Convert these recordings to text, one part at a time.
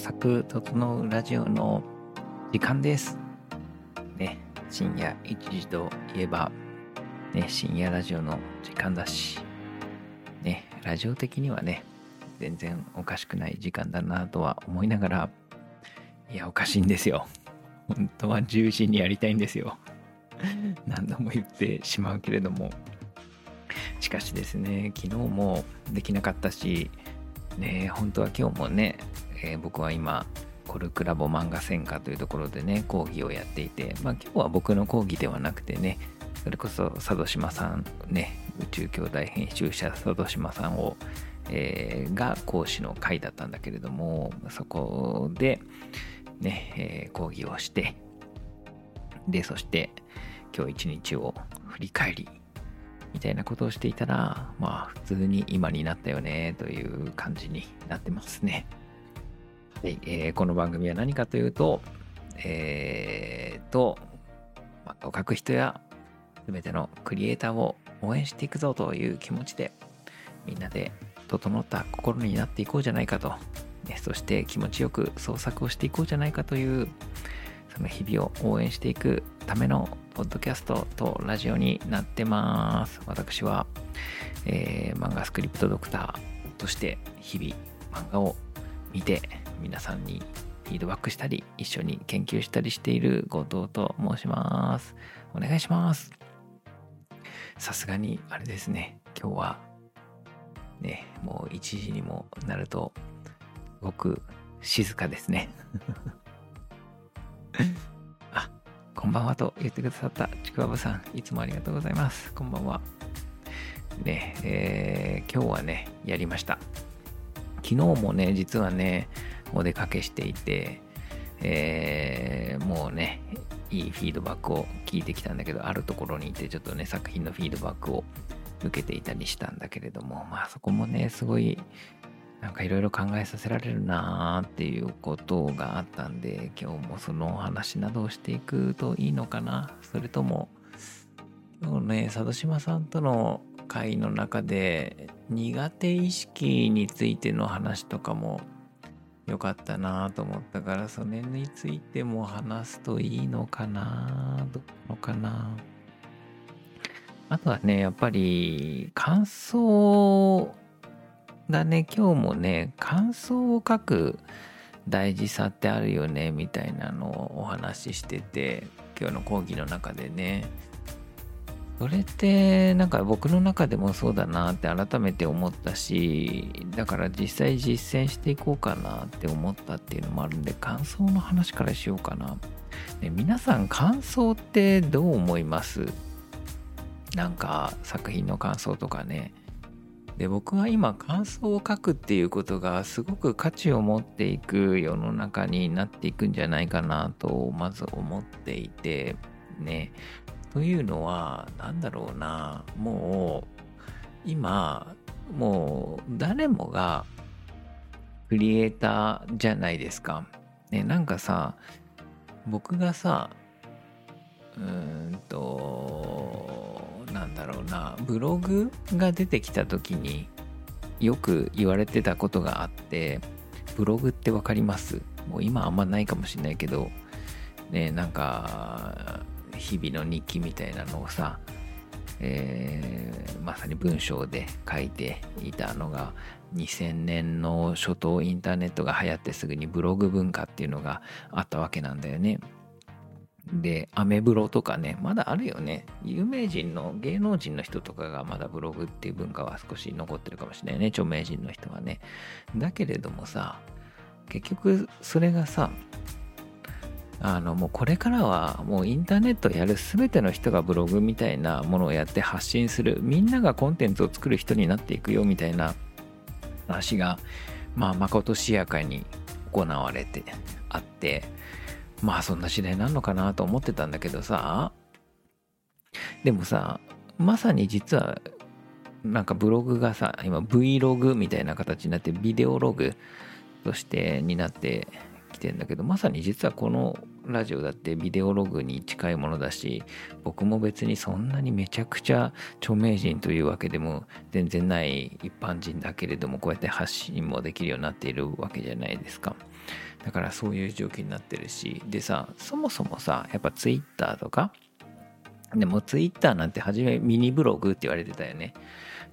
作整うラジオの時間です。ね、深夜1時といえば、ね、深夜ラジオの時間だし、ね、ラジオ的にはね、全然おかしくない時間だなとは思いながら、いや、おかしいんですよ。本当は10時にやりたいんですよ。何度も言ってしまうけれども。しかしですね、昨日もできなかったし、ね、本当は今日もね、えー僕は今、コルクラボ漫画専科というところでね、講義をやっていて、まあ今日は僕の講義ではなくてね、それこそ佐渡島さん、ね、宇宙兄弟編集者佐渡島さんを、えーが講師の会だったんだけれども、そこで、ね、えー講義をして、で、そして今日一日を振り返り、みたいなことをしていたら、まあ普通に今になったよねという感じになってますね。はい、えーこの番組は何かというと、えーと、漫画を描く人や全てのクリエイターを応援していくぞという気持ちで、みんなで整った心になっていこうじゃないかと、ね、そして気持ちよく創作をしていこうじゃないかという、その日々を応援していくためのポッドキャストとラジオになってます。私は、えー漫画スクリプトドクターとして日々漫画を見て皆さんにフィードバックしたり一緒に研究したりしている後藤と申します。お願いします。さすがにあれですね、今日はね、もう1時にもなるとすごく静かですね。あ、こんばんはと言ってくださったちくわぶさん、いつもありがとうございます。こんばんは。ね、えー今日はね、やりました。昨日もね、実はね、お出かけしていて、えーもうね、いいフィードバックを聞いてきたんだけど、あるところにいて、ちょっとね、作品のフィードバックを受けていたりしたんだけれども、まあそこもね、すごい、なんかいろいろ考えさせられるなーっていうことがあったんで、今日もそのお話などをしていくといいのかな。それとも、今日ね、佐渡島さんとの会の中で、苦手意識についての話とかも良かったなと思ったから、それについても話すといいのかなどうのかな。あとはね、やっぱり感想だね、今日もね、感想を書く大事さってあるよね、みたいなのをお話ししてて、今日の講義の中でね、それってなんか僕の中でもそうだなって改めて思ったしだから実際実践していこうかなって思ったっていうのもあるんで感想の話からしようかな、ね、皆さん感想ってどう思います？なんか作品の感想とかね。で僕は今感想を書くっていうことがすごく価値を持っていく世の中になっていくんじゃないかなとまず思っていてね。というのは何だろうなもう今もう誰もがクリエイターじゃないですか。ねなんかさ僕がさうーんとなんだろうなブログが出てきた時によく言われてたことがあってブログってわかります？もう今あんまないかもしれないけどねなんか日々の日記みたいなのをさ、えーまさに文章で書いていたのが2000年の初頭インターネットが流行ってすぐにブログ文化っていうのがあったわけなんだよね。で、アメブロとかね、まだあるよね。有名人の芸能人の人とかがまだブログっていう文化は少し残ってるかもしれないね。著名人の人はね。だけれどもさ、結局それがさ、あのもうこれからはもうインターネットやる全ての人がブログみたいなものをやって発信するみんながコンテンツを作る人になっていくよみたいな話がまあまことしやかに行われてあってまあそんな時代なんのかなと思ってたんだけどさ。でもさまさに実はなんかブログがさ今 Vlog みたいな形になってビデオログとしてになってきてんだけどまさに実はこのラジオだってビデオログに近いものだし僕も別にそんなにめちゃくちゃ著名人というわけでも全然ない一般人だけれどもこうやって発信もできるようになっているわけじゃないですか。だからそういう状況になってるしでさそもそもさやっぱ Twitter とかでも Twitter なんて初めミニブログって言われてたよね。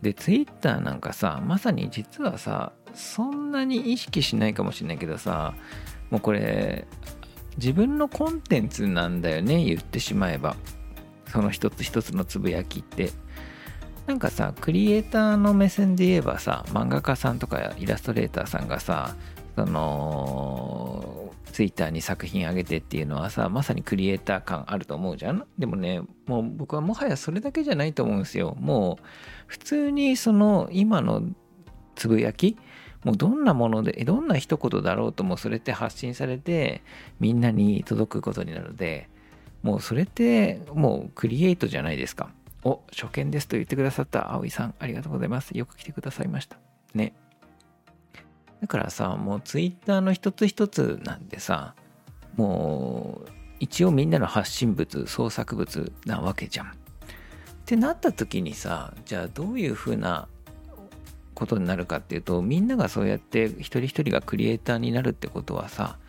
で Twitter なんかさまさに実はさそんなに意識しないかもしれないけどさもうこれ自分のコンテンツなんだよね言ってしまえば。その一つ一つのつぶやきって。なんかさクリエイターの目線で言えばさ漫画家さんとかイラストレーターさんがさそのツイッターに作品上げてっていうのはさまさにクリエイター感あると思うじゃん。でもねもう僕はもはやそれだけじゃないと思うんですよ。もう普通にその今のつぶやきもうどんなものでどんな一言だろうともそれって発信されてみんなに届くことになるのでもうそれってもうクリエイトじゃないですか。お初見ですと言ってくださった葵さんありがとうございます。よく来てくださいました。ね。だからさもうツイッターの一つ一つなんてさもう一応みんなの発信物創作物なわけじゃん。ってなった時にさじゃあどういうふうなことになるかっていうとみんながそうやって一人一人がクリエイターになるってことはさ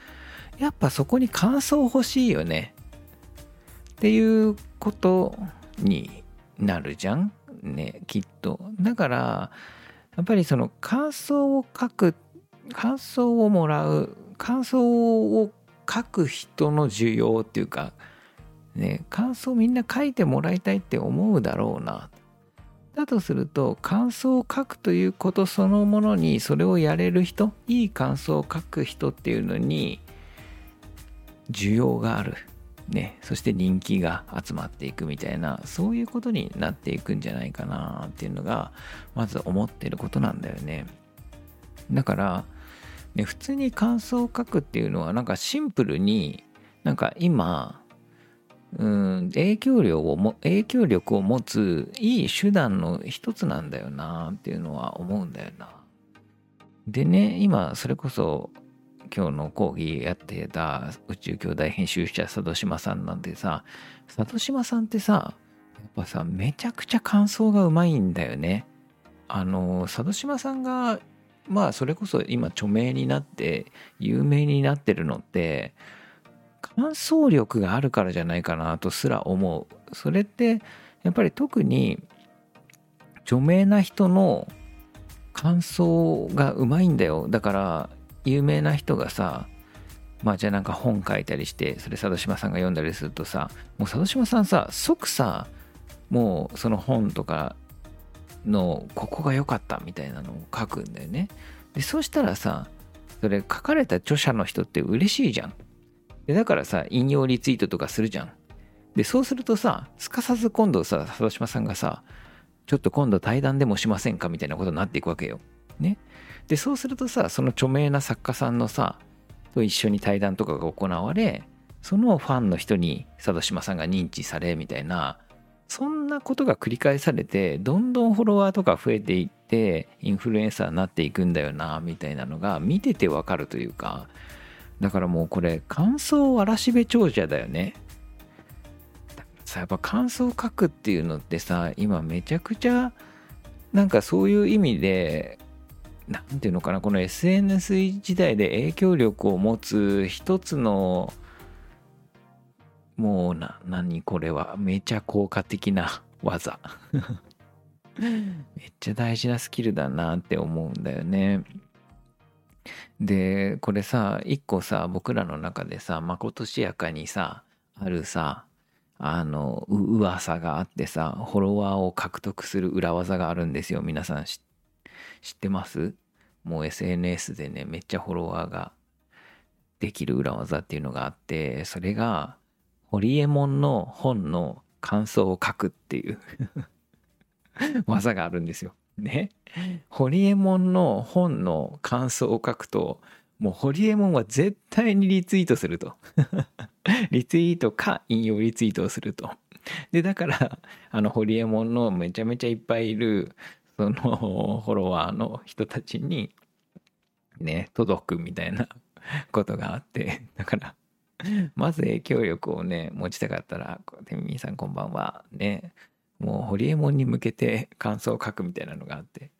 やっぱそこに感想欲しいよね。っていうことになるじゃんねきっと。だからやっぱりその感想を書く感想をもらう感想を書く人の需要っていうかね感想みんな書いてもらいたいって思うだろうな。だとすると感想を書くということそのものにそれをやれる人いい感想を書く人っていうのに需要がある。ね、そして人気が集まっていくみたいなそういうことになっていくんじゃないかなっていうのがまず思ってることなんだよね。だからね、普通に感想を書くっていうのはなんかシンプルになんか今うん影響力をも影響力を持ついい手段の一つなんだよなっていうのは思うんだよな。でね今それこそ今日の講義やってた宇宙兄弟編集者佐渡島さんなんでさ佐渡島さんってさやっぱさめちゃくちゃ感想がうまいんだよね。あの佐渡島さんがまあそれこそ今著名になって有名になってるのって感想力があるからじゃないかなとすら思うそれってやっぱり特に著名な人の感想がうまいんだよだから有名な人がさまあじゃあなんか本書いたりしてそれ佐渡島さんが読んだりするとさもう佐渡島さんさ即さもうその本とかのここが良かったみたいなのを書くんだよね。でそしたらさそれ書かれた著者の人って嬉しいじゃん。でだからさ引用リツイートとかするじゃん。でそうするとさすかさず今度さ佐渡島さんがさちょっと今度対談でもしませんかみたいなことになっていくわけよ。ね。でそうするとさその著名な作家さんのさと一緒に対談とかが行われそのファンの人に佐渡島さんが認知されみたいなそんなことが繰り返されてどんどんフォロワーとか増えていってインフルエンサーになっていくんだよなみたいなのが見ててわかるというかだからもうこれ感想嵐部長者だよねさやっぱ感想を書くっていうのってさ今めちゃくちゃなんかそういう意味で何ていうのかなこの SNS 時代で影響力を持つ一つのもうな、何これは。めちゃ効果的な 技。めっちゃ大事なスキルだなって思うんだよね。で、これさ、一個さ、僕らの中でさ、まことしやかにさ、あるさ、あの、噂があってさ、フォロワーを獲得する裏技があるんですよ。皆さん知ってます？もう SNS でね、めっちゃフォロワーができる裏技っていうのがあって、それが、ホリエモンの本の感想を書くっていう 技があるんですよ。ね。ホリエモンの本の感想を書くと、もうホリエモンは絶対にリツイートすると。リツイートか引用リツイートをすると。で、だから、あの、ホリエモンのめちゃめちゃいっぱいいる、その、フォロワーの人たちに、ね、届くみたいな ことがあって、だから、まず影響力をね、持ちたかったら、てみみさんこんばんは。ね、もう、ホリエモンに向けて感想を書くみたいなのがあって。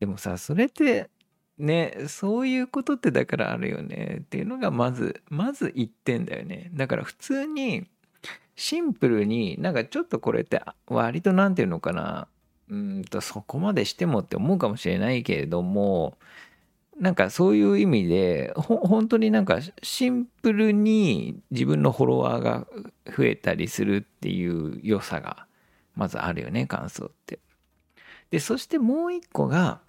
でもさ、それって、ね、そういうことってだからあるよねっていうのがまず、まず1点だよね。だから普通に、シンプルになんかちょっとこれって割と何て言うのかなうんとそこまでしてもって思うかもしれないけれどもなんかそういう意味で本当になんかシンプルに自分のフォロワーが増えたりするっていう良さがまずあるよね感想って。でそしてもう一個が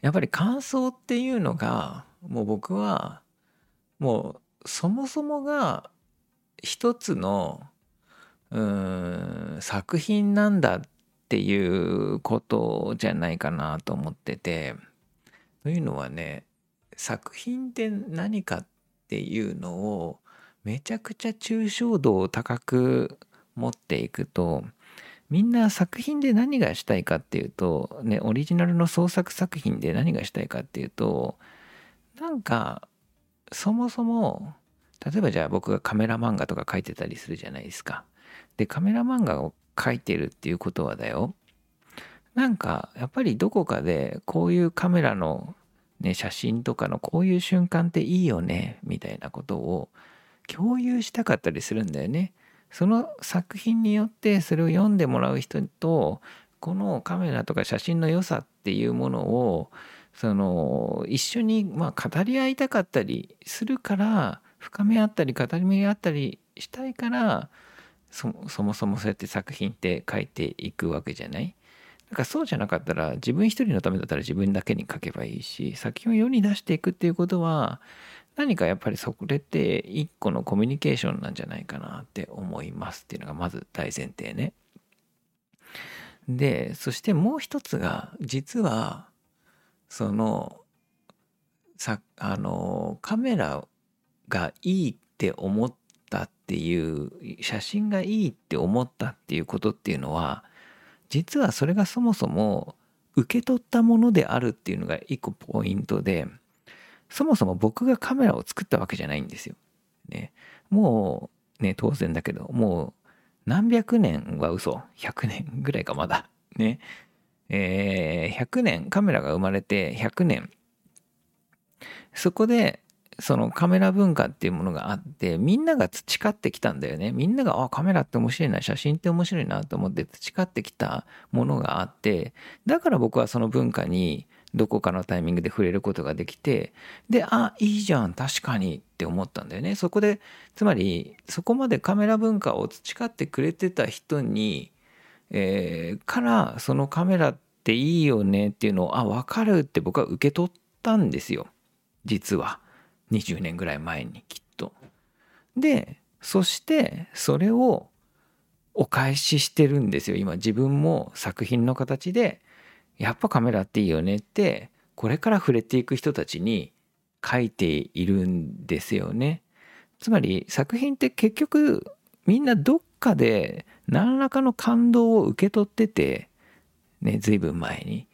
やっぱり感想っていうのがもう僕はもうそもそもが一つのうん作品なんだっていうことじゃないかなと思っててというのはね作品って何かっていうのをめちゃくちゃ抽象度を高く持っていくとみんな作品で何がしたいかっていうとねオリジナルの創作作品で何がしたいかっていうとなんかそもそも例えばじゃあ僕がカメラ漫画とか描いてたりするじゃないですか。でカメラ漫画を描いてるっていうことはだよなんかやっぱりどこかでこういうカメラの、ね、写真とかのこういう瞬間っていいよねみたいなことを共有したかったりするんだよね。その作品によってそれを読んでもらう人とこのカメラとか写真の良さっていうものをその一緒にまあ語り合いたかったりするから深め合ったり語り合ったりしたいからそもそもそうやって作品って書いていくわけじゃない？だからそうじゃなかったら自分一人のためだったら自分だけに書けばいいし作品を世に出していくっていうことは何かやっぱりそれって一個のコミュニケーションなんじゃないかなって思いますっていうのがまず大前提ね。でそしてもう一つが実はそのさあのカメラがいいって思ったっていう写真がいいって思ったっていうことっていうのは実はそれがそもそも受け取ったものであるっていうのが一個ポイントでそもそも僕がカメラを作ったわけじゃないんですよ。ね、もうね当然だけどもう何百年は嘘？100年ぐらいかまだ。ね。えー、100年カメラが生まれて100年。そこでそのカメラ文化っていうものがあってみんなが培ってきたんだよね。みんながあカメラって面白いな写真って面白いなと思って培ってきたものがあってだから僕はその文化にどこかのタイミングで触れることができてであいいじゃん確かにって思ったんだよねそこでつまりそこまでカメラ文化を培ってくれてた人に、えー、からそのカメラっていいよねっていうのをあ分かるって僕は受け取ったんですよ実は。20年ぐらい前にきっと。でそしてそれをお返ししてるんですよ今自分も作品の形でやっぱカメラっていいよねってこれから触れていく人たちに書いているんですよね。つまり作品って結局みんなどっかで何らかの感動を受け取っててね随分前に。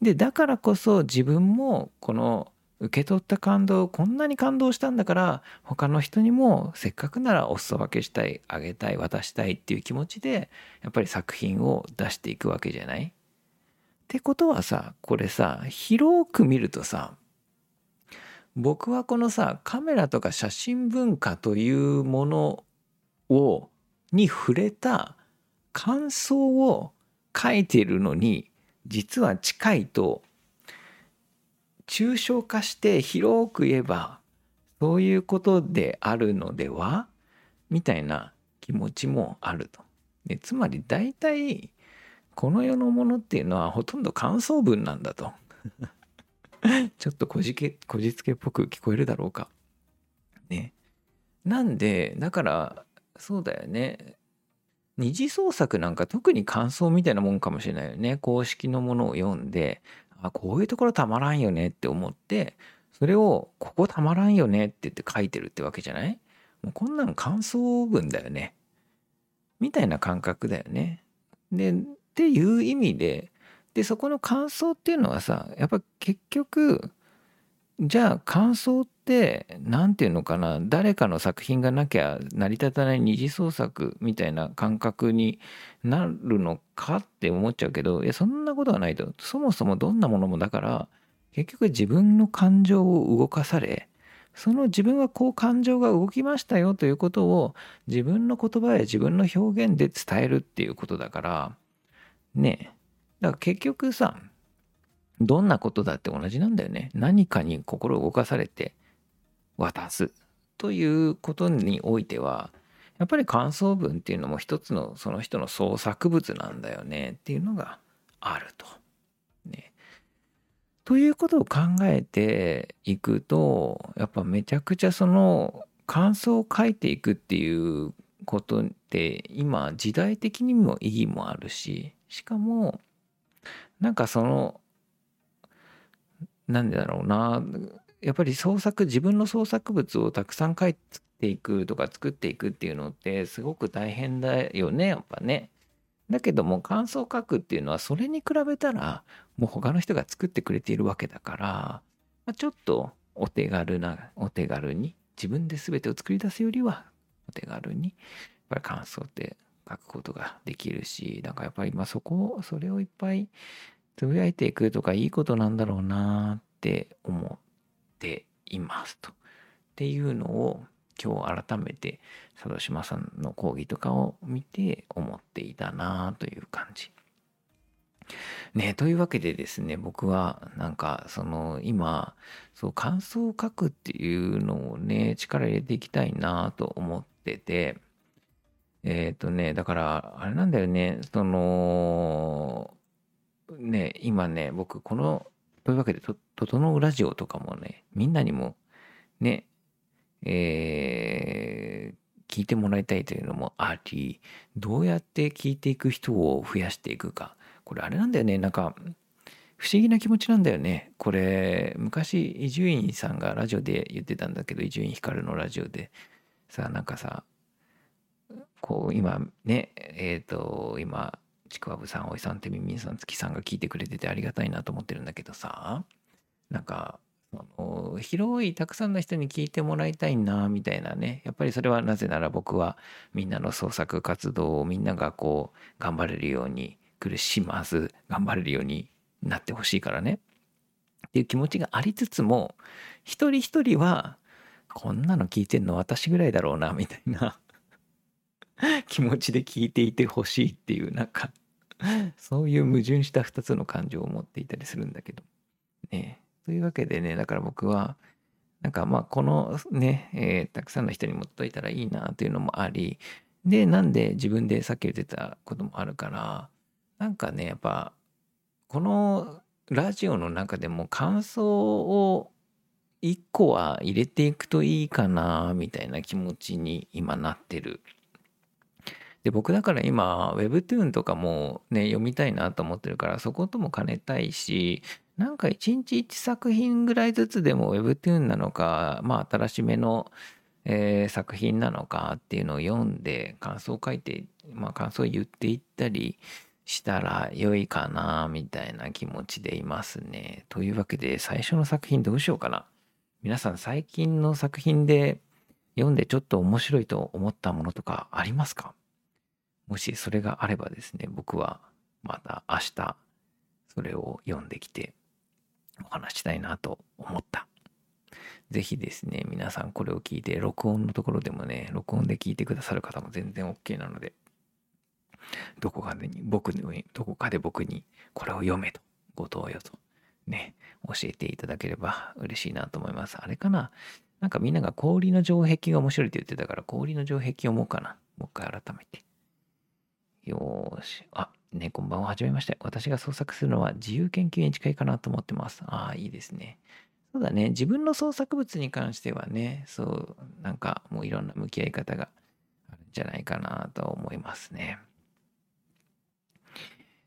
でだからこそ自分もこの受け取った感動こんなに感動したんだから他の人にもせっかくならお裾分けしたいあげたい渡したいっていう気持ちでやっぱり作品を出していくわけじゃない？ってことはさこれさ広く見るとさ僕はこのさカメラとか写真文化というものをに触れた感想を書いているのに実は近いと抽象化して広く言えばそういうことであるのではみたいな気持ちもあると。でつまり大体この世のものっていうのはほとんど感想文なんだと。ちょっとこじけこじつけっぽく聞こえるだろうか。ね。なんでだからそうだよね。二次創作なんか特に感想みたいなもんかもしれないよね。公式のものを読んであこういうところたまらんよねって思ってそれをここたまらんよねって言って書いてるってわけじゃない？もうこんなの感想文だよねみたいな感覚だよね。でっていう意味ででそこの感想っていうのはさやっぱ結局じゃあ感想って何て言うのかな誰かの作品がなきゃ成り立たない二次創作みたいな感覚になるのかって思っちゃうけどいやそんなことはないと。そもそもどんなものもだから結局自分の感情を動かされその自分はこう感情が動きましたよということを自分の言葉や自分の表現で伝えるっていうことだからねだから結局さどんなことだって同じなんだよね。何かに心を動かされて渡すということにおいては、やっぱり感想文っていうのも一つのその人の創作物なんだよねっていうのがあると。ね。ということを考えていくと、やっぱめちゃくちゃその感想を書いていくっていうことって今時代的にも意義もあるし、しかもなんかそのなんでだろうなやっぱり創作自分の創作物をたくさん書いていくとか作っていくっていうのってすごく大変だよねやっぱね。だけども感想を書くっていうのはそれに比べたらもう他の人が作ってくれているわけだから、まあ、ちょっとお手軽なお手軽に自分で全てを作り出すよりはお手軽にやっぱり感想って書くことができるしだかやっぱりまあそこそれをいっぱいつぶやいていくとかいいことなんだろうなって思っていますと。っていうのを今日改めて佐渡島さんの講義とかを見て思っていたなという感じ。ねというわけでですね僕はなんかその今そう感想を書くっていうのをね力入れていきたいなと思っててえっ、ー、とねだからあれなんだよねそのね、今ね、僕、この、というわけで、と、整うラジオとかもね、みんなにも、ね、えー、聞いてもらいたいというのもあり、どうやって聞いていく人を増やしていくか。これあれなんだよね、なんか、不思議な気持ちなんだよね。これ、昔、伊集院さんがラジオで言ってたんだけど、伊集院光のラジオで、さ、なんかさ、こう、今ね、えっ、ー、と、今、ちくわぶさん、おいさん、てみみんさん、月さんが聞いてくれててありがたいなと思ってるんだけどさ、なんか、あの広いたくさんの人に聞いてもらいたいなみたいなね。やっぱりそれはなぜなら僕はみんなの創作活動をみんながこう頑張れるように苦しまず頑張れるようになってほしいからね。っていう気持ちがありつつも一人一人はこんなの聞いてんの私ぐらいだろうなみたいな。気持ちで聞いていてほしいっていうなんか そういう矛盾した2つの感情を持っていたりするんだけど。ね。というわけでね、だから僕は、なんかまあこのね、えー、たくさんの人に持っといたらいいなというのもあり、で、なんで自分でさっき言ってたこともあるから、なんかね、やっぱ、このラジオの中でも感想を1個は入れていくといいかな、みたいな気持ちに今なってるで僕だから今 Webtoon とかもね読みたいなと思ってるからそことも兼ねたいしなんか一日一作品ぐらいずつでも Webtoon なのかまあ新しめの、えー、作品なのかっていうのを読んで感想を書いてまあ感想を言っていったりしたら良いかなみたいな気持ちでいますね。というわけで最初の作品どうしようかな。皆さん最近の作品で読んでちょっと面白いと思ったものとかありますか？もしそれがあればですね、僕はまた明日それを読んできてお話したいなと思った。ぜひですね、皆さんこれを聞いて、録音のところでもね、録音で聞いてくださる方も全然 OK なので、どこかでに、僕に、どこかで僕にこれを読めと、ご投与と、ね、教えていただければ嬉しいなと思います。あれかな？なんかみんなが氷の城壁が面白いって言ってたから、氷の城壁読もうかな。もう一回改めて。よーし。あ、ね、こんばんは。はじめまして。私が創作するのは自由研究に近いかなと思ってます。ああ、いいですね。そうだね。自分の創作物に関してはね、そう、なんかもういろんな向き合い方があるんじゃないかなと思いますね。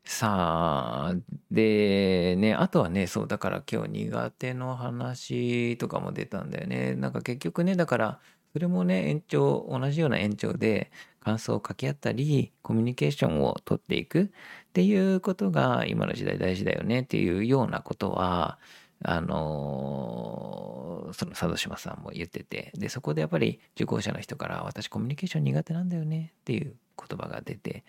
さあ、で、ね、あとはね、そう、だから今日苦手の話とかも出たんだよね。なんか結局ね、だから、それもね、延長、同じような延長で、感想を掛け合ったり、コミュニケーションをとっていくっていうことが今の時代大事だよねっていうようなことは、あのーその佐渡島さんも言っててでそこでやっぱり受講者の人から「私コミュニケーション苦手なんだよね」っていう言葉が出て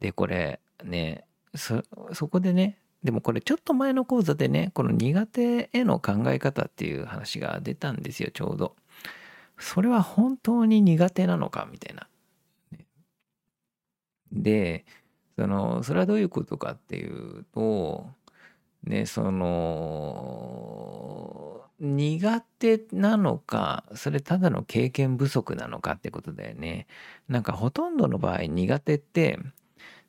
でこれねそそこでねでもこれちょっと前の講座でねこの苦手への考え方っていう話が出たんですよちょうど。それは本当に苦手なのかみたいな。でそのそれはどういうことかっていうとねその苦手なのかそれただの経験不足なのかってことだよね。なんかほとんどの場合苦手って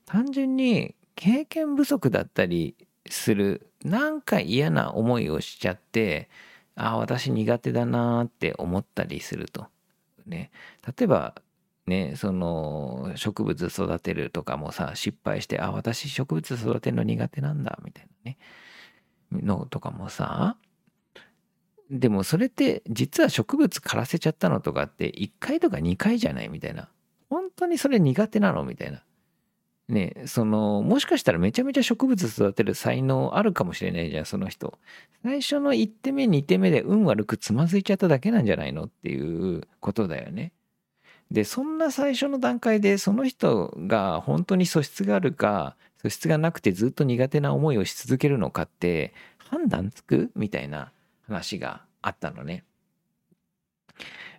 単純に経験不足だったりするなんか嫌な思いをしちゃってああ私苦手だなって思ったりすると。ね、例えばねその植物育てるとかもさ失敗してあ私植物育てるの苦手なんだみたいなね。のとかもさ。でもそれって実は植物枯らせちゃったのとかって1回とか2回じゃないみたいな。本当にそれ苦手なの？みたいな。ねそのもしかしたらめちゃめちゃ植物育てる才能あるかもしれないじゃんその人。最初の1手目2手目で運悪くつまずいちゃっただけなんじゃないの？っていうことだよね。でそんな最初の段階でその人が本当に素質があるか素質がなくてずっと苦手な思いをし続けるのかって判断つくみたいな話があったのね。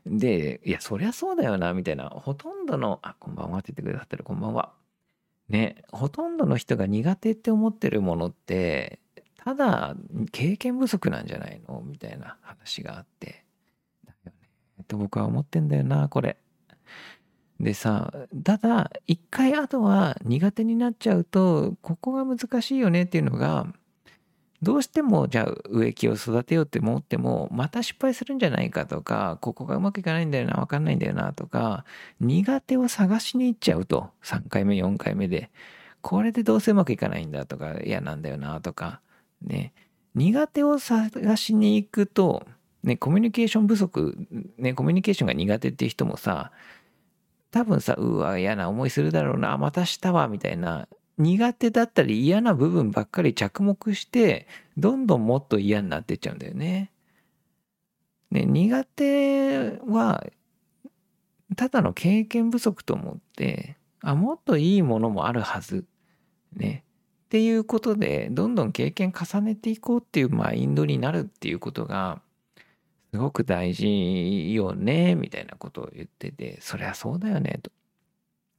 で、いや、そりゃそうだよな、みたいな。ほとんどの、あ、こんばんはって言ってくださってる、こんばんは。ね、ほとんどの人が苦手って思ってるものって、ただ経験不足なんじゃないの？みたいな話があって。だよね。と僕は思ってんだよな、これ。でさ、ただ、一回あとは苦手になっちゃうと、ここが難しいよねっていうのが、どうしてもじゃあ植木を育てようって思ってもまた失敗するんじゃないかとかここがうまくいかないんだよな分かんないんだよなとか苦手を探しに行っちゃうと3回目4回目で。これでどうせうまくいかないんだとか嫌なんだよなとかね。苦手を探しに行くとねコミュニケーション不足ねコミュニケーションが苦手っていう人もさ多分さうわ嫌な思いするだろうなまたしたわみたいな苦手だったり嫌な部分ばっかり着目してどんどんもっと嫌になってっちゃうんだよね。ね苦手はただの経験不足と思ってあもっといいものもあるはず。ね。っていうことでどんどん経験重ねていこうっていうマインドになるっていうことがすごく大事よねみたいなことを言っててそりゃそうだよねと。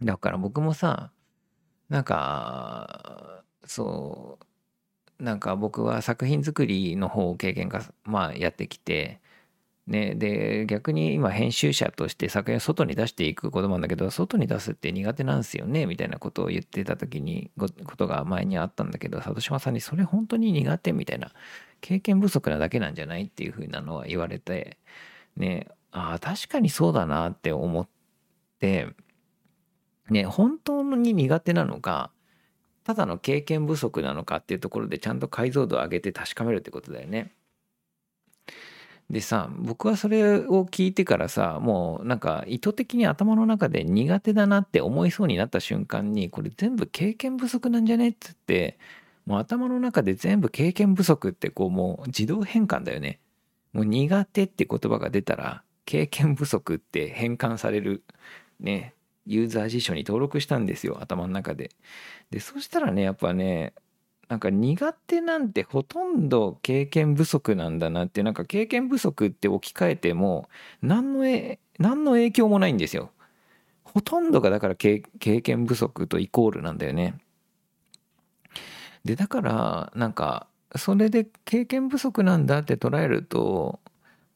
だから僕もさなんかそうなんか僕は作品作りの方を経験がまあやってきてねで逆に今編集者として作品を外に出していくことなんだけど外に出すって苦手なんですよねみたいなことを言ってた時にことが前にあったんだけど里島さんにそれ本当に苦手みたいな経験不足なだけなんじゃないっていうふうなのは言われてねああ確かにそうだなって思ってね、本当に苦手なのか、ただの経験不足なのかっていうところでちゃんと解像度を上げて確かめるってことだよね。でさ僕はそれを聞いてからさもうなんか意図的に頭の中で苦手だなって思いそうになった瞬間にこれ全部経験不足なんじゃねっつってもう頭の中で全部経験不足ってこうもう自動変換だよね。もう苦手って言葉が出たら経験不足って変換されるねユーザー辞書に登録したんですよ頭の中で。でそしたらねやっぱねなんか苦手なんてほとんど経験不足なんだなってなんか経験不足って置き換えても何のえ何の影響もないんですよ。ほとんどがだから経験不足とイコールなんだよね。でだからなんかそれで経験不足なんだって捉えると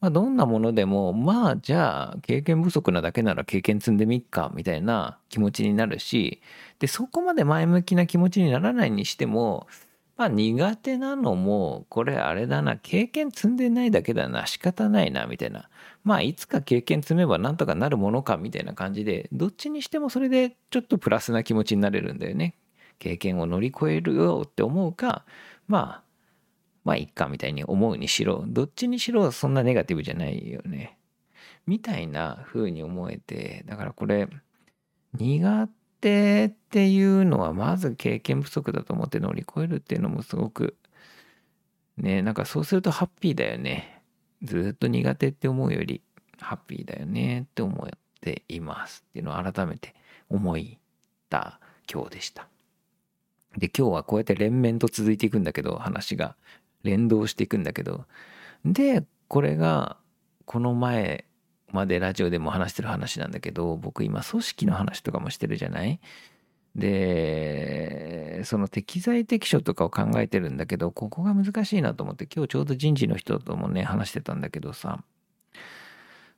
まあ、どんなものでもまあじゃあ経験不足なだけなら経験積んでみっかみたいな気持ちになるしでそこまで前向きな気持ちにならないにしてもまあ苦手なのもこれあれだな経験積んでないだけだな仕方ないなみたいな。まあいつか経験積めばなんとかなるものかみたいな感じでどっちにしてもそれでちょっとプラスな気持ちになれるんだよね。経験を乗り越えるよって思うかまあまあいっかみたいに思うにしろどっちにしろそんなネガティブじゃないよね。みたいな風に思えてだからこれ苦手っていうのはまず経験不足だと思って乗り越えるっていうのもすごくねなんかそうするとハッピーだよね。ずっと苦手って思うよりハッピーだよねって思っていますっていうのを改めて思った今日でした。で今日はこうやって連綿と続いていくんだけど話が。連動していくんだけど。でこれがこの前までラジオでも話してる話なんだけど僕今組織の話とかもしてるじゃない？でその適材適所とかを考えてるんだけどここが難しいなと思って今日ちょうど人事の人ともね話してたんだけどさ。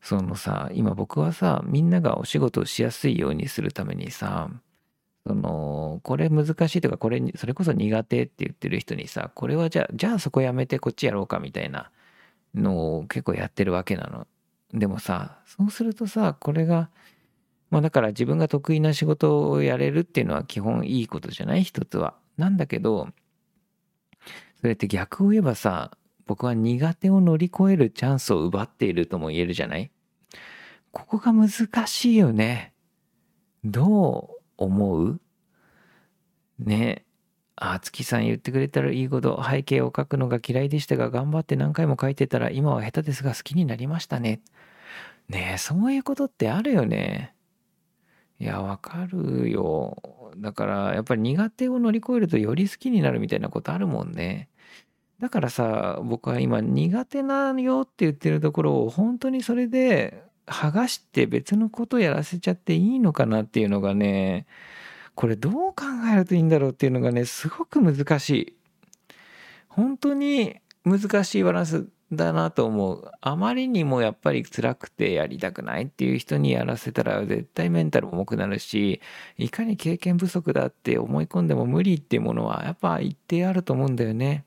そのさ今僕はさみんながお仕事をしやすいようにするためにさそのこれ難しいとかこれそれこそ苦手って言ってる人にさこれはじゃあじゃあそこやめてこっちやろうかみたいなのを結構やってるわけなの。でもさそうするとさこれがまあだから自分が得意な仕事をやれるっていうのは基本いいことじゃない一つは。なんだけどそれって逆を言えばさ僕は苦手を乗り越えるチャンスを奪っているとも言えるじゃない？ここが難しいよね。どう思う？ねあ月さん言ってくれたらいいこと背景を書くのが嫌いでしたが頑張って何回も書いてたら今は下手ですが好きになりましたね。ねえそういうことってあるよね。いやわかるよ。だからやっぱり苦手を乗り越えるとより好きになるみたいなことあるもんね。だからさ僕は今苦手なよって言ってるところを本当にそれで剥がして別のことやらせちゃっていいのかなっていうのがねこれどう考えるといいんだろうっていうのがねすごく難しい。本当に難しいバランスだなと思う。あまりにもやっぱり辛くてやりたくないっていう人にやらせたら絶対メンタル重くなるしいかに経験不足だって思い込んでも無理っていうものはやっぱ一定あると思うんだよね。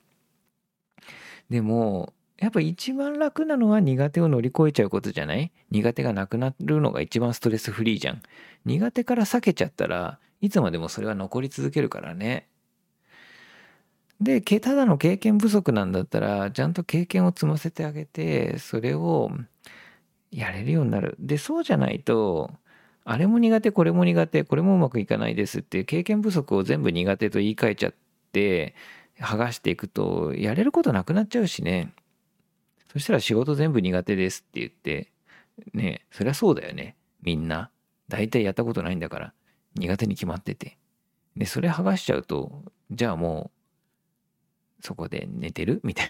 でもやっぱ一番楽なのは苦手を乗り越えちゃうことじゃない？苦手がなくなるのが一番ストレスフリーじゃん。苦手から避けちゃったらいつまでもそれは残り続けるからね。で、ただの経験不足なんだったらちゃんと経験を積ませてあげてそれをやれるようになる。で、そうじゃないとあれも苦手これも苦手これもうまくいかないですっていう経験不足を全部苦手と言い換えちゃって剥がしていくとやれることなくなっちゃうしね。そしたら仕事全部苦手ですって言って、ねそりゃそうだよね。みんな。大体やったことないんだから。苦手に決まってて。で、それ剥がしちゃうと、じゃあもう、そこで寝てる？みたい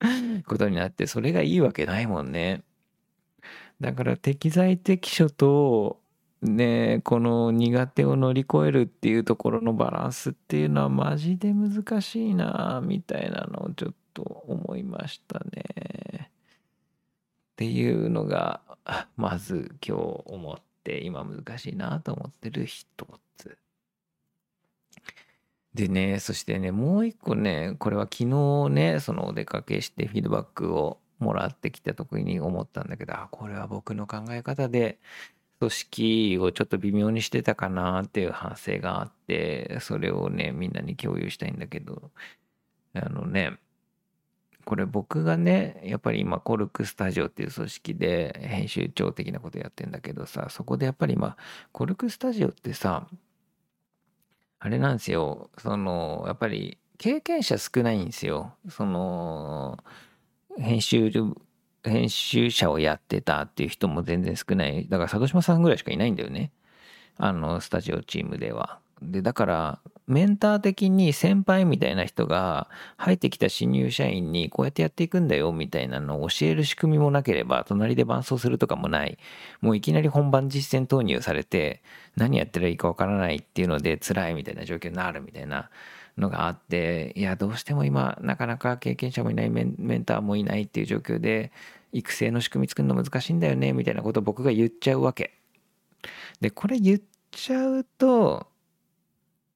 な ことになって、それがいいわけないもんね。だから適材適所と、ねこの苦手を乗り越えるっていうところのバランスっていうのはマジで難しいなみたいなのをちょっと思いましたね。っていうのが まず今日思って今難しいなと思ってる一つ。でねそしてねもう一個ねこれは昨日ねそのお出かけしてフィードバックをもらってきた時に思ったんだけどあこれは僕の考え方で組織をちょっと微妙にしてたかなっていう反省があってそれをねみんなに共有したいんだけどあのねこれ僕がねやっぱり今コルクスタジオっていう組織で編集長的なことやってんだけどさそこでやっぱり今コルクスタジオってさあれなんですよ。そのやっぱり経験者少ないんですよ。その編集編集者をやってたっていう人も全然少ない。だから里島さんぐらいしかいないんだよね。あのスタジオチームでは。でだからメンター的に先輩みたいな人が入ってきた新入社員にこうやってやっていくんだよみたいなのを教える仕組みもなければ隣で伴奏するとかもないもういきなり本番実践投入されて何やったらいいかわからないっていうので辛いみたいな状況になるみたいなのがあっていやどうしても今なかなか経験者もいないメンターもいないっていう状況で育成の仕組み作るの難しいんだよねみたいなことを僕が言っちゃうわけ。でこれ言っちゃうと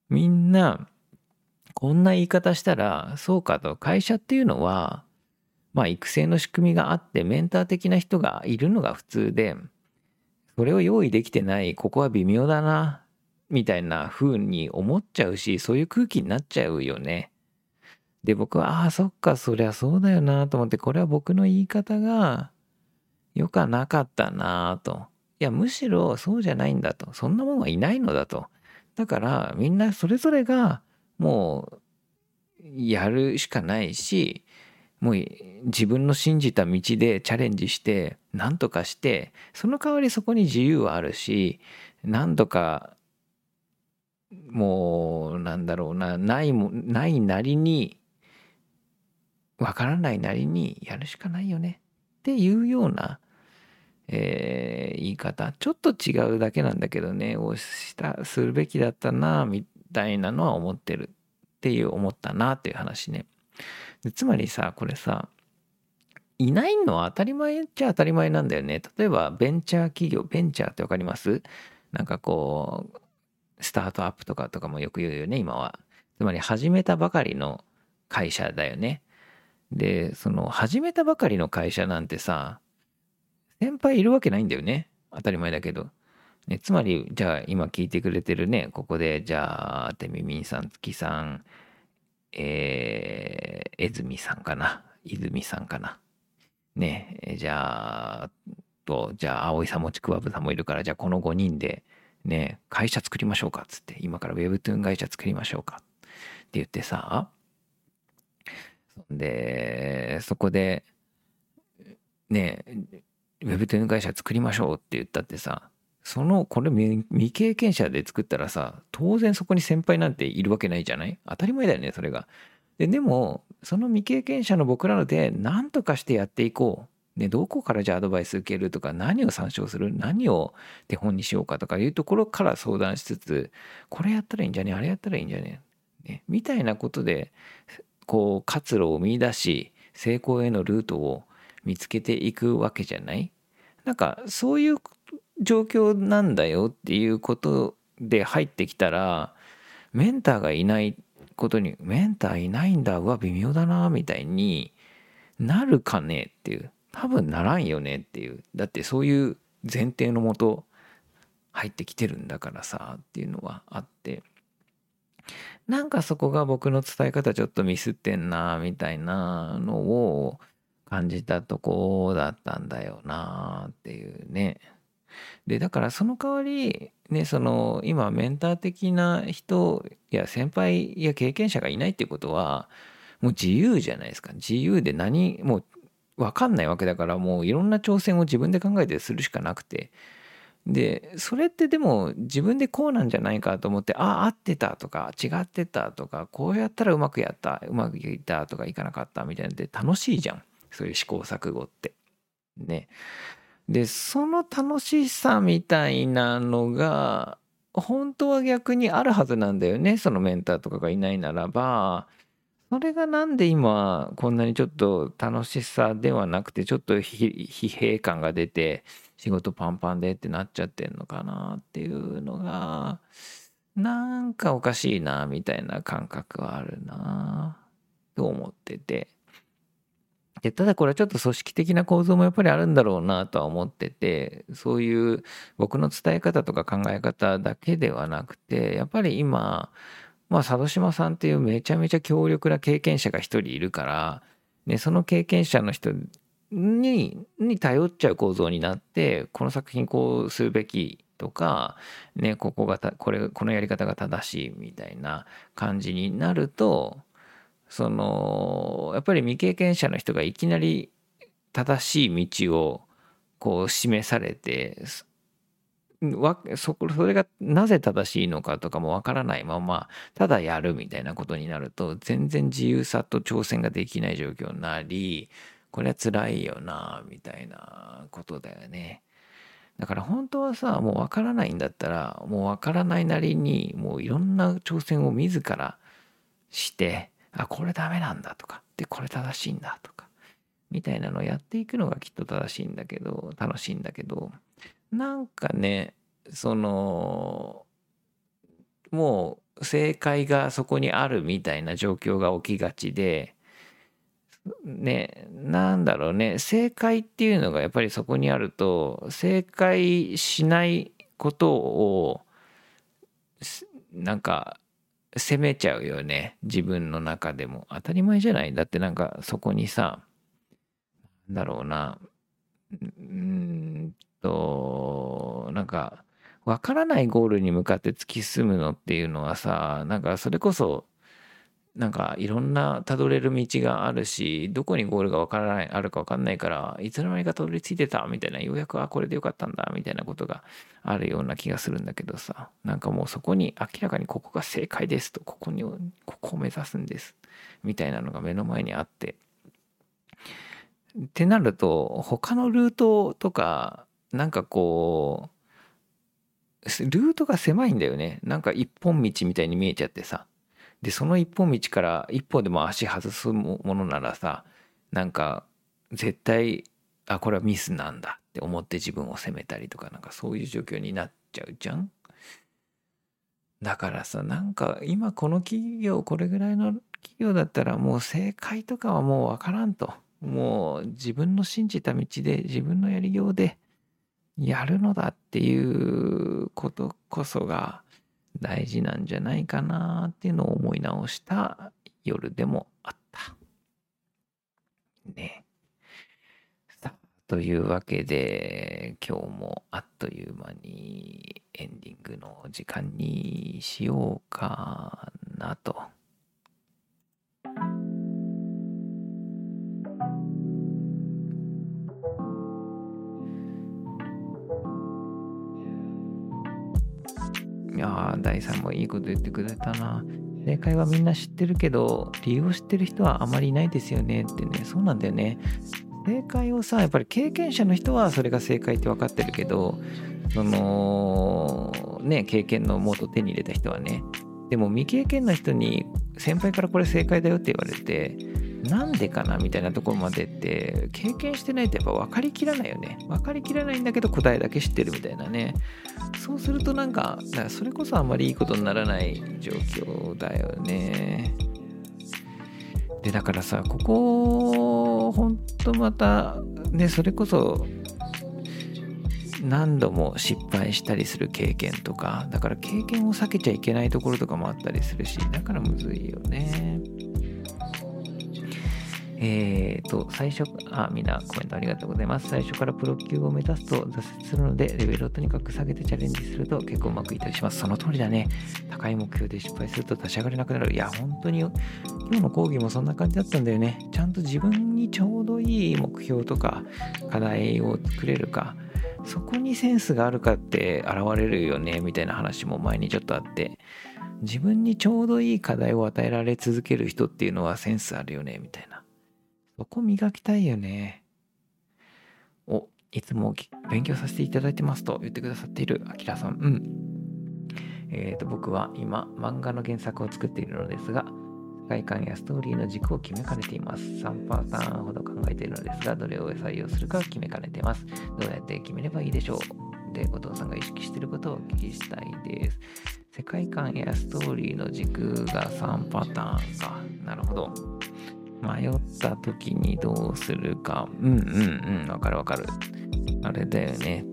みんなこんな言い方したらそうかと会社っていうのはまあ育成の仕組みがあってメンター的な人がいるのが普通でそれを用意できてないここは微妙だなみたいな風に思っちゃうしそういう空気になっちゃうよね。で僕はああそっかそりゃそうだよなと思ってこれは僕の言い方が良かなかったなと。いやむしろそうじゃないんだとそんなもんはいないのだとだからみんなそれぞれがもうやるしかないしもう自分の信じた道でチャレンジして何とかしてその代わりそこに自由はあるし何とかもうなんだろうなないもないなりにわからないなりにやるしかないよね。っていうような、えー、言い方ちょっと違うだけなんだけどねをしたするべきだったなみたいなのは思ってるっていう思ったなっていう話ね。でつまりさこれさいないのは当たり前っちゃ当たり前なんだよね。例えばベンチャー企業ベンチャーって分かります？なんかこうスタートアップとかとかもよく言うよね今は。つまり始めたばかりの会社だよね。でその始めたばかりの会社なんてさ先輩いるわけないんだよね。当たり前だけど。ね、つまりじゃあ今聞いてくれてるねここでじゃあてみみんさん月さんえー、えずみさんかな。泉さんかな。ねじゃあとじゃあ葵さんもちくわぶさんもいるからじゃあこの5人でね会社作りましょうかっつって今から Webtoon 会社作りましょうかって言ってさ。でそこでね Webtoon 会社作りましょうって言ったってさそのこれ未経験者で作ったらさ当然そこに先輩なんているわけないじゃない？当たり前だよねそれが。ででもその未経験者の僕らので何とかしてやっていこう。ね、どこからじゃあアドバイス受けるとか何を参照する？何を手本にしようかとかいうところから相談しつつこれやったらいいんじゃね？あれやったらいいんじゃね？ねみたいなことでこう活路を見出し成功へのルートを見つけていくわけじゃない？なんかそういう状況なんだよっていうことで入ってきたらメンターがいないことにメンターいないんだうわ微妙だなみたいになるかねっていう。多分ならんよねっていう。だってそういう前提のもと入ってきてるんだからさっていうのはあって。なんかそこが僕の伝え方ちょっとミスってんなみたいなのを感じたとこだったんだよなっていうね。でだからその代わりねその今メンター的な人や先輩や経験者がいないっていうことはもう自由じゃないですか。自由で何もう分かんないわけだからもういろんな挑戦を自分で考えてするしかなくて。でそれってでも自分でこうなんじゃないかと思ってああ合ってたとか違ってたとかこうやったらうまくやったうまくいったとかいかなかったみたいなんで楽しいじゃん。そういう試行錯誤って。ね。でその楽しさみたいなのが本当は逆にあるはずなんだよねそのメンターとかがいないならばそれがなんで今こんなにちょっと楽しさではなくてちょっと疲弊感が出て仕事パンパンでってなっちゃってんのかなっていうのがなんかおかしいなみたいな感覚はあるなと思っててでただこれはちょっと組織的な構造もやっぱりあるんだろうなとは思っててそういう僕の伝え方とか考え方だけではなくてやっぱり今まあ佐渡島さんっていうめちゃめちゃ強力な経験者が一人いるから、ね、その経験者の人にに頼っちゃう構造になってこの作品こうするべきとか、ね、ここがこれこのやり方が正しいみたいな感じになるとそのやっぱり未経験者の人がいきなり正しい道をこう示されてそそれがなぜ正しいのかとかもわからないままただやるみたいなことになると全然自由さと挑戦ができない状況になりこれは辛いよなみたいなことだよね。だから本当はさもうわからないんだったらもうわからないなりにもういろんな挑戦を自らしてあこれダメなんだとかでこれ正しいんだとかみたいなのをやっていくのがきっと正しいんだけど楽しいんだけどなんかねそのもう正解がそこにあるみたいな状況が起きがちでねなんだろうね正解っていうのがやっぱりそこにあると正解しないことをなんか責めちゃうよね。自分の中でも。当たり前じゃない？だってなんかそこにさだろうな。うんとなんか分からないゴールに向かって突き進むのっていうのはさなんかそれこそなんかいろんなたどれる道があるしどこにゴールがわからないあるかわかんないからいつの間にかたどり着いてたみたいなようやくあこれでよかったんだみたいなことがあるような気がするんだけどさ。なんかもうそこに明らかにここが正解ですとここにここを目指すんですみたいなのが目の前にあって。ってなると他のルートとかなんかこうルートが狭いんだよね。なんか一本道みたいに見えちゃってさ。でその一本道から一歩でも足外すものならさなんか絶対あこれはミスなんだって思って自分を責めたりとかなんかそういう状況になっちゃうじゃん？だからさなんか今この企業これぐらいの企業だったらもう正解とかはもう分からんと。もう自分の信じた道で自分のやりようでやるのだっていうことこそが大事なんじゃないかなっていうのを思い直した夜でもあった。ね。さあ、というわけで、今日もあっという間にエンディングの時間にしようかなと。いや大さんもいいこと言ってくれたな。正解はみんな知ってるけど、理由を知ってる人はあまりいないですよねってね、そうなんだよね。正解をさ、やっぱり経験者の人はそれが正解って分かってるけど、その、ね、経験のもと手に入れた人はね。でも未経験の人に先輩からこれ正解だよって言われて、なんでかなみたいなところまでって経験してないとやっぱ分かりきらないよね。分かりきらないんだけど答えだけ知ってるみたいなね。そうするとなんか、かそれこそあんまりいいことにならない状況だよね。で、だからさ、ここ、ほんとまた、ね、それこそ、何度も失敗したりする経験とか、だから経験を避けちゃいけないところとかもあったりするし、だからむずいよね。えっ、ー、と、最初、あ、みんなコメントありがとうございます。最初からプロ級を目指すと挫折するので、レベルをとにかく下げてチャレンジすると結構うまくいったりします。その通りだね。高い目標で失敗すると立ち上がれなくなる。いや、本当に、今日の講義もそんな感じだったんだよね。ちゃんと自分にちょうどいい目標とか、課題を作れるか、そこにセンスがあるかって現れるよね、みたいな話も前にちょっとあって、自分にちょうどいい課題を与えられ続ける人っていうのはセンスあるよね、みたいな。そこ磨きたいよね。お、いつも勉強させていただいてますと言ってくださっているあきらさん。うん。えっ、ー、と、僕は今、漫画の原作を作っているのですが、世界観やストーリーの軸を決めかねています。3パターンほど考えているのですが、どれを採用するか決めかねています。どうやって決めればいいでしょうで、後藤さんが意識していることをお聞きしたいです。世界観やストーリーの軸が3パターンか。なるほど。迷った時にどうするか。うんうんうん、わかるわかる。あれだよね。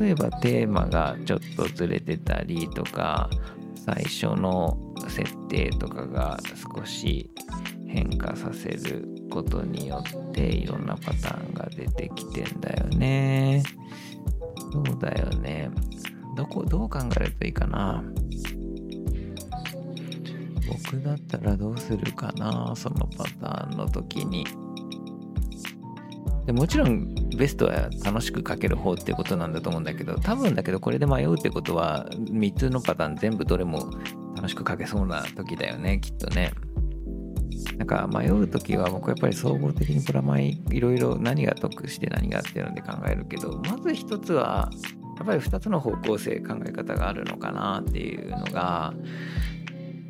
例えばテーマがちょっとずれてたりとか、最初の設定とかが少し変化させることによっていろんなパターンが出てきてんだよね。そうだよね。どこ、どう考えるといいかな。僕だったらどうするかなそのパターンの時に。でもちろんベストは楽しく書ける方ってことなんだと思うんだけど多分だけどこれで迷うってことは3つのパターン全部どれも楽しく書けそうな時だよねきっとね。なんか迷う時は僕やっぱり総合的にプラマイいろいろ何が得して何がっていうので考えるけどまず一つはやっぱり2つの方向性考え方があるのかなっていうのが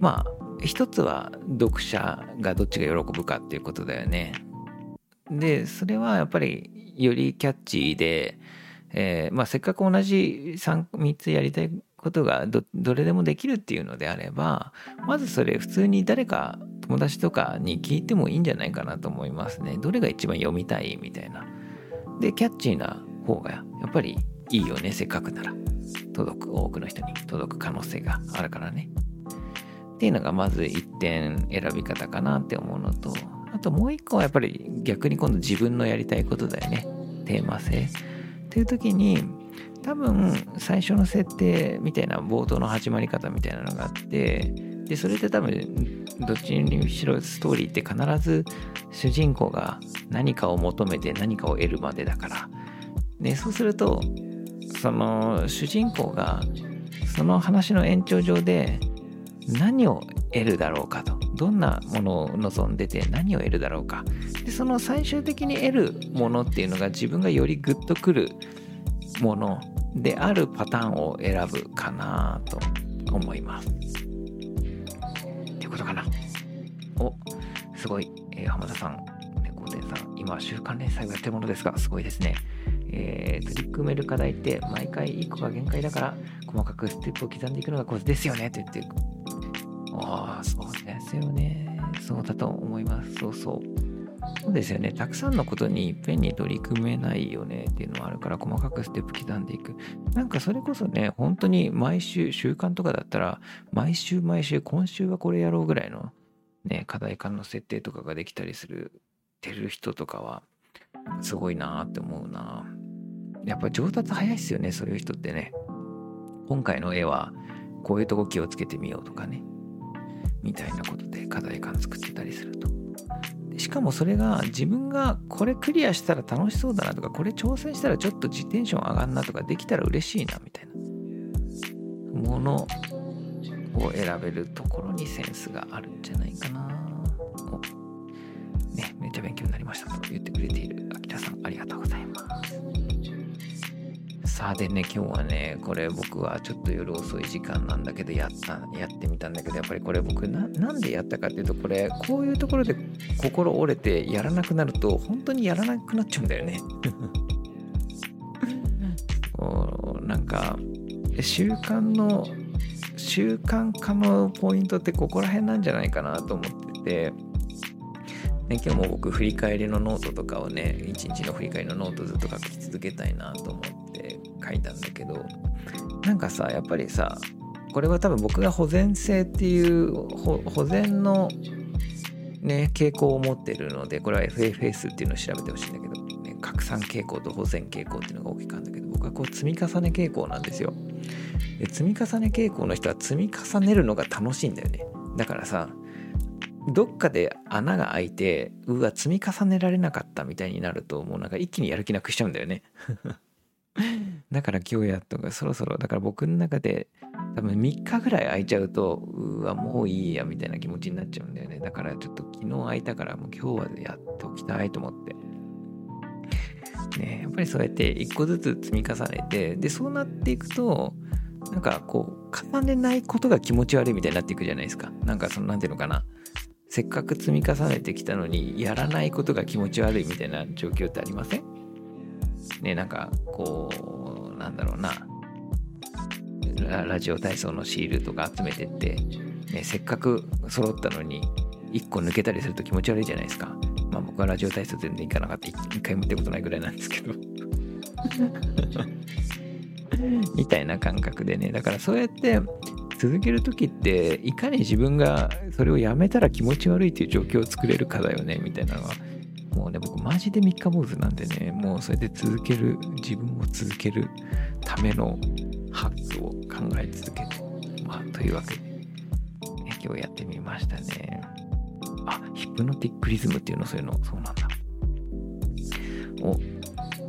まあ一つは読者がどっちが喜ぶかっていうことだよね。でそれはやっぱりよりキャッチーで、えー、まあ、せっかく同じ 3, 3つやりたいことがどどれでもできるっていうのであればまずそれ普通に誰か友達とかに聞いてもいいんじゃないかなと思いますね。どれが一番読みたいみたいな。でキャッチーな方がやっぱりいいよねせっかくなら届く多くの人に届く可能性があるからね。っていうのがまず1点選び方かなって思うのと、あともう一個はやっぱり逆に今度自分のやりたいことだよね。テーマ性。っていう時に、多分最初の設定みたいな冒頭の始まり方みたいなのがあって、でそれって多分どっちにしろストーリーって必ず主人公が何かを求めて何かを得るまでだからでそうするとその主人公がその話の延長上で何を得るだろうかとどんなものを望んでて何を得るだろうかでその最終的に得るものっていうのが自分がよりグッとくるものであるパターンを選ぶかなと思います。っていうことかな。おすごい、えー、浜田さん、猫天さん、今、週刊連載をやってるものですが、すごいですね。えー、トリック埋める課題って毎回1個が限界だから細かくステップを刻んでいくのがコツですよねって言ってああそうですよねそうだと思いますそうそうそうですよね。たくさんのことにいっぺんに取り組めないよねっていうのはあるから細かくステップ刻んでいく。なんかそれこそね、本当に毎週、週間とかだったら、毎週毎週、今週はこれやろうぐらいのね、課題感の設定とかができたりする、てる人とかは、すごいなって思うなやっぱ上達早いっすよね、そういう人ってね。今回の絵は、こういうとこ気をつけてみようとかね。みたいなことで課題感作ってたりすると。しかもそれが自分がこれクリアしたら楽しそうだなとかこれ挑戦したらちょっと自転車上がんなとかできたら嬉しいなみたいなものを選べるところにセンスがあるんじゃないかなねめっちゃ勉強になりましたと言ってくれているさあでね、今日はね、これ僕はちょっと夜遅い時間なんだけど、やった、やってみたんだけど、やっぱりこれ僕な、なんでやったかっていうと、これ、こういうところで心折れてやらなくなると、本当にやらなくなっちゃうんだよね。なんか、習慣の、習慣化のポイントってここら辺なんじゃないかなと思ってて、ね、今日も僕振り返りのノートとかをね一日の振り返りのノートずっと書き続けたいなと思って書いたんだけどなんかさやっぱりさこれは多分僕が保全性っていう保全のね傾向を持ってるのでこれは FFS っていうのを調べてほしいんだけど、ね、拡散傾向と保全傾向っていうのが大きくあるんだけど僕はこう積み重ね傾向なんですよ。で積み重ね傾向の人は積み重ねるのが楽しいんだよね。だからさどっかで穴が開いてうわ積み重ねられなかったみたいになるともうなんか一気にやる気なくしちゃうんだよね。だから今日やっとかそろそろだから僕の中で多分3日ぐらい空いちゃうとうわもういいやみたいな気持ちになっちゃうんだよね。だからちょっと昨日空いたからもう今日はやっておきたいと思って。ねやっぱりそうやって一個ずつ積み重ねてでそうなっていくとなんかこう重ねないことが気持ち悪いみたいになっていくじゃないですか。なんかその何ていうのかな。せっかく積み重ねてきたのにやらないことが気持ち悪いみたいな状況ってありません？ねなんかこうなんだろうなラジオ体操のシールとか集めてって、ね、せっかく揃ったのに1個抜けたりすると気持ち悪いじゃないですか。まあ僕はラジオ体操全然行かなかった。一回も行ったことないぐらいなんですけど みたいな感覚でね。だからそうやって続ける時っていかに自分がそれをやめたら気持ち悪いっていう状況を作れるかだよねみたいなのはもうね僕マジで三日坊主なんでねもうそれで続ける自分を続けるためのハックを考え続けてまあというわけで、ね、今日やってみましたね。あヒプノティックリズムっていうのそういうのそうなんだ。お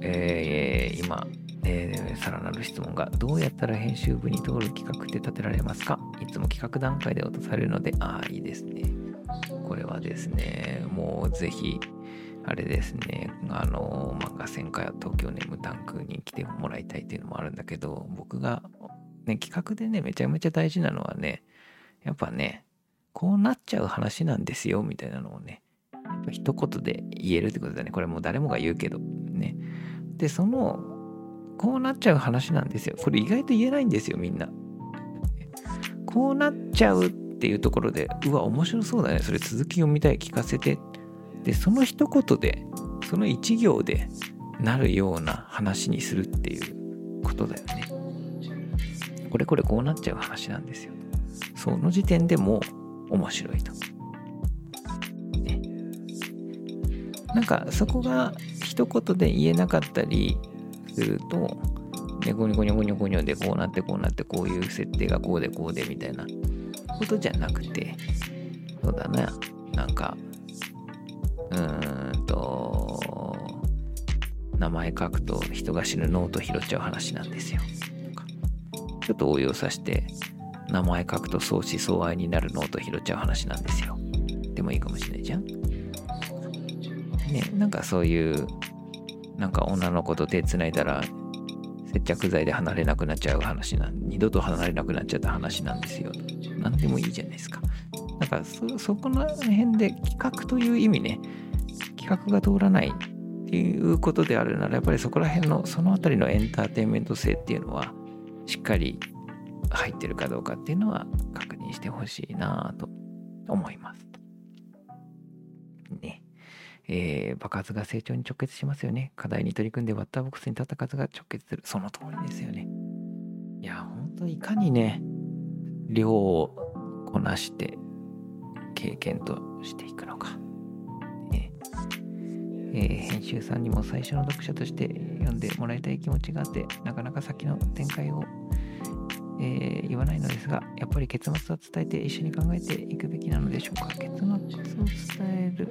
えー、今えー、さらなる質問が、どうやったら編集部に通る企画って立てられますか？いつも企画段階で落とされるので、ああ、いいですね。これはですね、もうぜひ、あれですね、あの、漫画戦か東京ネームタンクに来てもらいたいっていうのもあるんだけど、僕が、ね、企画でね、めちゃめちゃ大事なのはね、やっぱね、こうなっちゃう話なんですよ、みたいなのをね、やっぱ一言で言えるってことだね。これもう誰もが言うけど、ね。で、そのこうなっちゃう話なんですよ。これ意外と言えないんですよ、みんな。こうなっちゃうっていうところで、うわ、面白そうだね。それ続き読みたい、聞かせてっ。で、その一言で、その一行でなるような話にするっていうことだよね。これこれこうなっちゃう話なんですよ。その時点でもう面白いと。ね。なんかそこが一言で言えなかったり、すると、ね、ゴニョゴニョゴニョゴニョでこうなってこうなってこういう設定がこうでこうでみたいなことじゃなくて、そうだな、なんか、うんと、名前書くと人が死ぬノート拾っちゃう話なんですよ。ちょっと応用させて、名前書くと相思相愛になるノート拾っちゃう話なんですよ。でもいいかもしれないじゃん。ね、なんかそういう、なんか女の子と手つないだら接着剤で離れなくなっちゃう話なん二度と離れなくなっちゃった話なんですよ。何でもいいじゃないですか。かそ、そこら辺で企画という意味ね、企画が通らないっていうことであるなら、やっぱりそこら辺の、そのあたりのエンターテインメント性っていうのは、しっかり入ってるかどうかっていうのは確認してほしいなと思います。ね。えー、爆発が成長に直結しますよね。課題に取り組んでワッターボックスに立った数が直結する。その通りですよね。いや、本当いかにね、量をこなして経験としていくのか。ねえー、編集さんにも最初の読者として読んでもらいたい気持ちがあって、なかなか先の展開を、えー、言わないのですが、やっぱり結末は伝えて一緒に考えていくべきなのでしょうか。結末を伝える。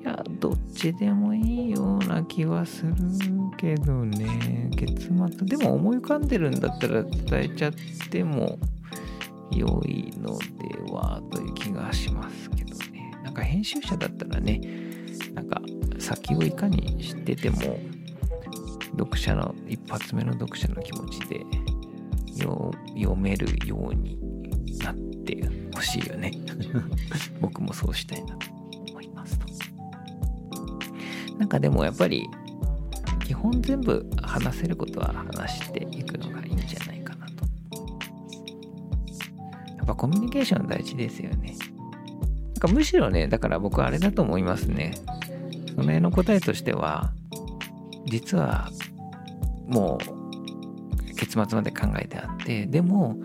いや、どっちでもいいような気はするけどね。結末、でも思い浮かんでるんだったら伝えちゃっても良いのではという気がしますけどね。なんか編集者だったらね、なんか先をいかに知ってても、読者の、一発目の読者の気持ちで読めるようになってほしいよね。僕もそうしたいなと。なんかでもやっぱり基本全部話せることは話していくのがいいんじゃないコミュニケーション大事ですよね。なんかむしろね、だから僕はあれだと思いますね。その辺の答えとしては、実はもう結末まで考えてあって、でも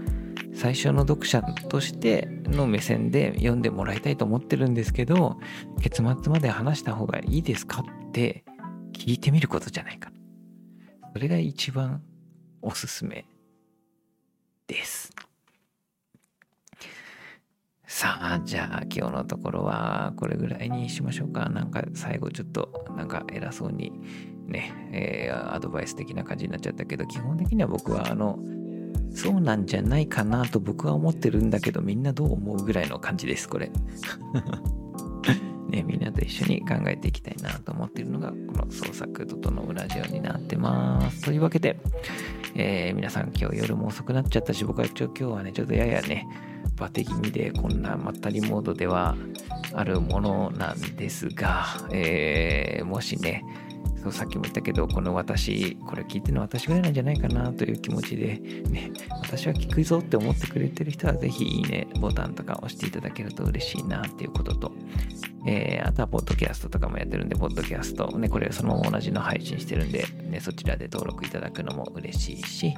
最初の読者としての目線で読んでもらいたいと思ってるんですけど、結末まで話した方がいいですかって聞いてみることじゃないか。それが一番おすすめです。さあ、じゃあ今日のところはこれぐらいにしましょうか。なんか最後ちょっとなんか偉そうにね、えー、アドバイス的な感じになっちゃったけど、基本的には僕はあの、そうなんじゃないかなと僕は思ってるんだけど、みんなどう思うぐらいの感じです、これ。ね、みんなと一緒に考えていきたいなと思っているのが、この創作整うラジオになってます。というわけで、えー、皆さん今日夜も遅くなっちゃったし、僕は一応今日はね、ちょっとややね、バテ気味でこんなまったりモードではあるものなんですが、えー、もしね、さっきも言ったけど、この私、これ聞いてるの私ぐらいなんじゃないかなという気持ちで、ね、私は聞くぞって思ってくれてる人は、ぜひいいねボタンとか押していただけると嬉しいなっていうことと、えー、あとは、ポッドキャストとかもやってるんで、ポッドキャスト、ね、これそのまま同じの配信してるんで、ね、そちらで登録いただくのも嬉しいし、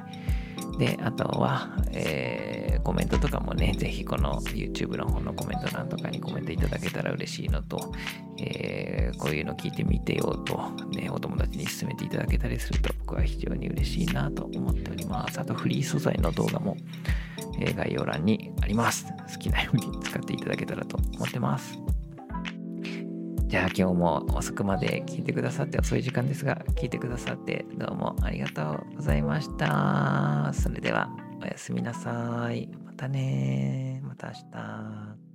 で、あとは、えー、コメントとかもね、ぜひこの YouTube の方のコメント欄とかにコメントいただけたら嬉しいのと、えー、こういうの聞いてみてよと、ね、お友達に勧めていただけたりすると僕は非常に嬉しいなと思っております。あとフリー素材の動画も、えー、概要欄にあります。好きなように使っていただけたらと思ってます。じゃあ今日も遅くまで聞いてくださって遅い時間ですが聞いてくださってどうもありがとうございました。それではおやすみなさい。またね。また明日。